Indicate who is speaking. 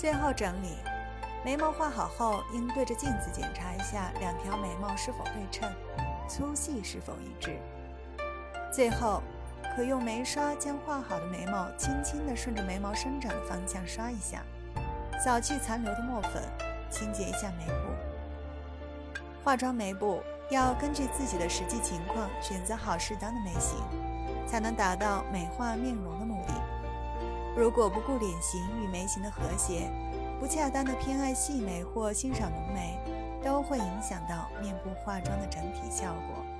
Speaker 1: 最后整理，眉毛画好后，应对着镜子检查一下两条眉毛是否对称，粗细是否一致。最后，可用眉刷将画好的眉毛轻轻地顺着眉毛生长的方向刷一下，扫去残留的墨粉，清洁一下眉部。化妆眉部要根据自己的实际情况选择好适当的眉形，才能达到美化面容的目的。如果不顾脸型与眉形的和谐，不恰当的偏爱细眉或欣赏浓眉，都会影响到面部化妆的整体效果。